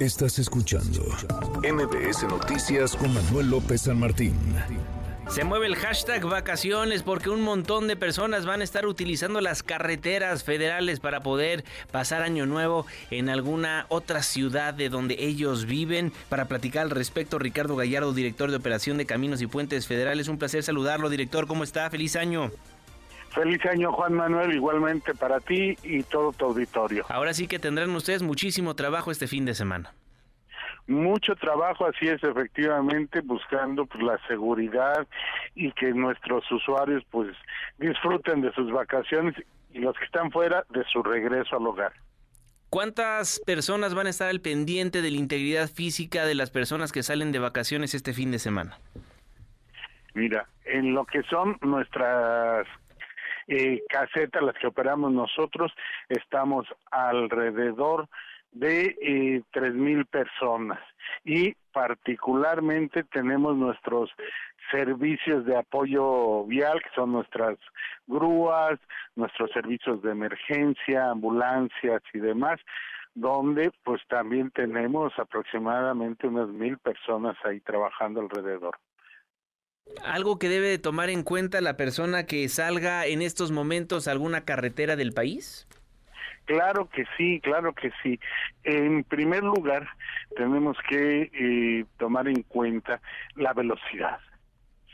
Estás escuchando MBS Noticias con Manuel López San Martín. Se mueve el hashtag vacaciones porque un montón de personas van a estar utilizando las carreteras federales para poder pasar año nuevo en alguna otra ciudad de donde ellos viven. Para platicar al respecto, Ricardo Gallardo, director de operación de Caminos y Puentes Federales. Un placer saludarlo, director. ¿Cómo está? Feliz año. Feliz año Juan Manuel, igualmente para ti y todo tu auditorio. Ahora sí que tendrán ustedes muchísimo trabajo este fin de semana. Mucho trabajo, así es, efectivamente, buscando pues, la seguridad y que nuestros usuarios pues disfruten de sus vacaciones y los que están fuera de su regreso al hogar. ¿Cuántas personas van a estar al pendiente de la integridad física de las personas que salen de vacaciones este fin de semana? Mira, en lo que son nuestras eh, casetas, las que operamos nosotros, estamos alrededor de eh, mil personas y particularmente tenemos nuestros servicios de apoyo vial que son nuestras grúas, nuestros servicios de emergencia, ambulancias y demás donde pues también tenemos aproximadamente unas mil personas ahí trabajando alrededor. ¿Algo que debe tomar en cuenta la persona que salga en estos momentos a alguna carretera del país? Claro que sí, claro que sí. En primer lugar, tenemos que eh, tomar en cuenta la velocidad.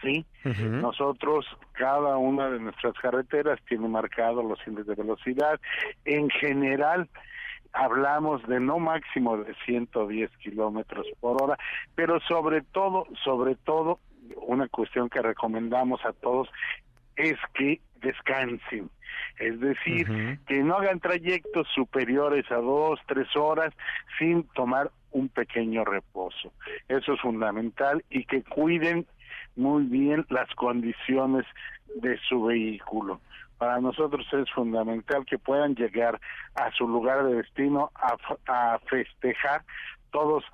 ¿sí? Nosotros, cada una de nuestras carreteras tiene marcado los índices de velocidad. En general, hablamos de no máximo de 110 kilómetros por hora, pero sobre todo, sobre todo, una cuestión que recomendamos a todos es que descansen, es decir, que no hagan trayectos superiores a dos, tres horas sin tomar un pequeño reposo. Eso es fundamental y que cuiden muy bien las condiciones de su vehículo. Para nosotros es fundamental que puedan llegar a su lugar de destino a, a festejar todos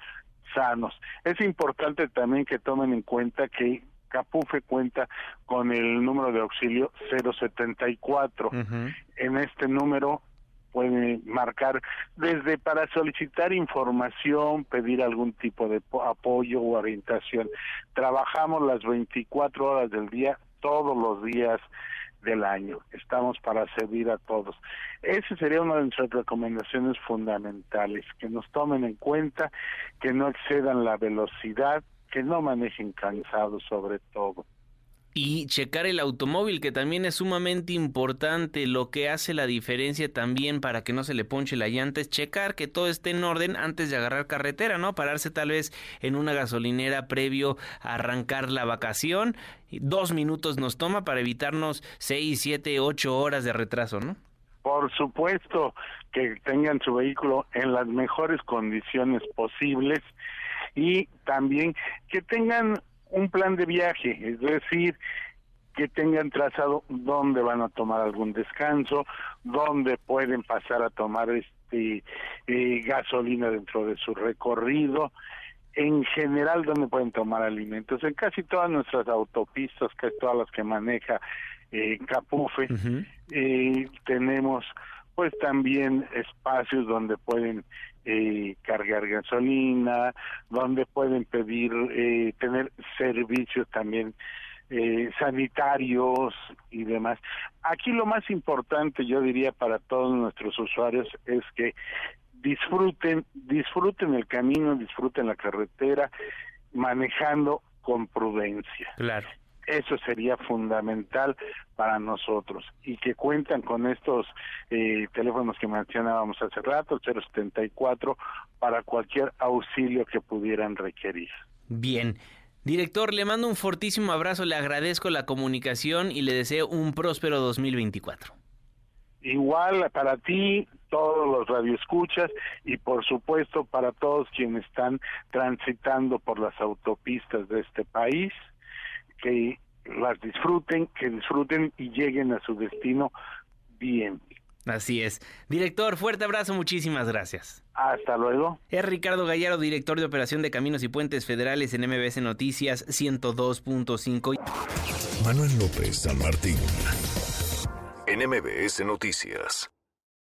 sanos. Es importante también que tomen en cuenta que Capufe cuenta con el número de auxilio 074. En este número puede marcar desde para solicitar información, pedir algún tipo de apoyo o orientación. Trabajamos las 24 horas del día, todos los días del año. Estamos para servir a todos. Esa sería una de nuestras recomendaciones fundamentales, que nos tomen en cuenta, que no excedan la velocidad, que no manejen cansados sobre todo. Y checar el automóvil, que también es sumamente importante. Lo que hace la diferencia también para que no se le ponche la llanta es checar que todo esté en orden antes de agarrar carretera, ¿no? Pararse tal vez en una gasolinera previo a arrancar la vacación. Dos minutos nos toma para evitarnos seis, siete, ocho horas de retraso, ¿no? Por supuesto que tengan su vehículo en las mejores condiciones posibles y también que tengan un plan de viaje, es decir, que tengan trazado dónde van a tomar algún descanso, dónde pueden pasar a tomar este eh, gasolina dentro de su recorrido, en general dónde pueden tomar alimentos. En casi todas nuestras autopistas, casi todas las que maneja eh, Capufe, eh, tenemos pues también espacios donde pueden eh, cargar gasolina, donde pueden pedir, eh, tener servicios también eh, sanitarios y demás. Aquí lo más importante, yo diría, para todos nuestros usuarios es que disfruten, disfruten el camino, disfruten la carretera, manejando con prudencia. Claro. Eso sería fundamental para nosotros y que cuentan con estos eh, teléfonos que mencionábamos hace rato, el 074, para cualquier auxilio que pudieran requerir. Bien. Director, le mando un fortísimo abrazo, le agradezco la comunicación y le deseo un próspero 2024. Igual para ti, todos los radioescuchas y por supuesto para todos quienes están transitando por las autopistas de este país que las disfruten, que disfruten y lleguen a su destino bien. Así es. Director, fuerte abrazo, muchísimas gracias. Hasta luego. Es Ricardo Gallardo, director de operación de Caminos y Puentes Federales en MBS Noticias 102.5. Manuel López San Martín, en MBS Noticias.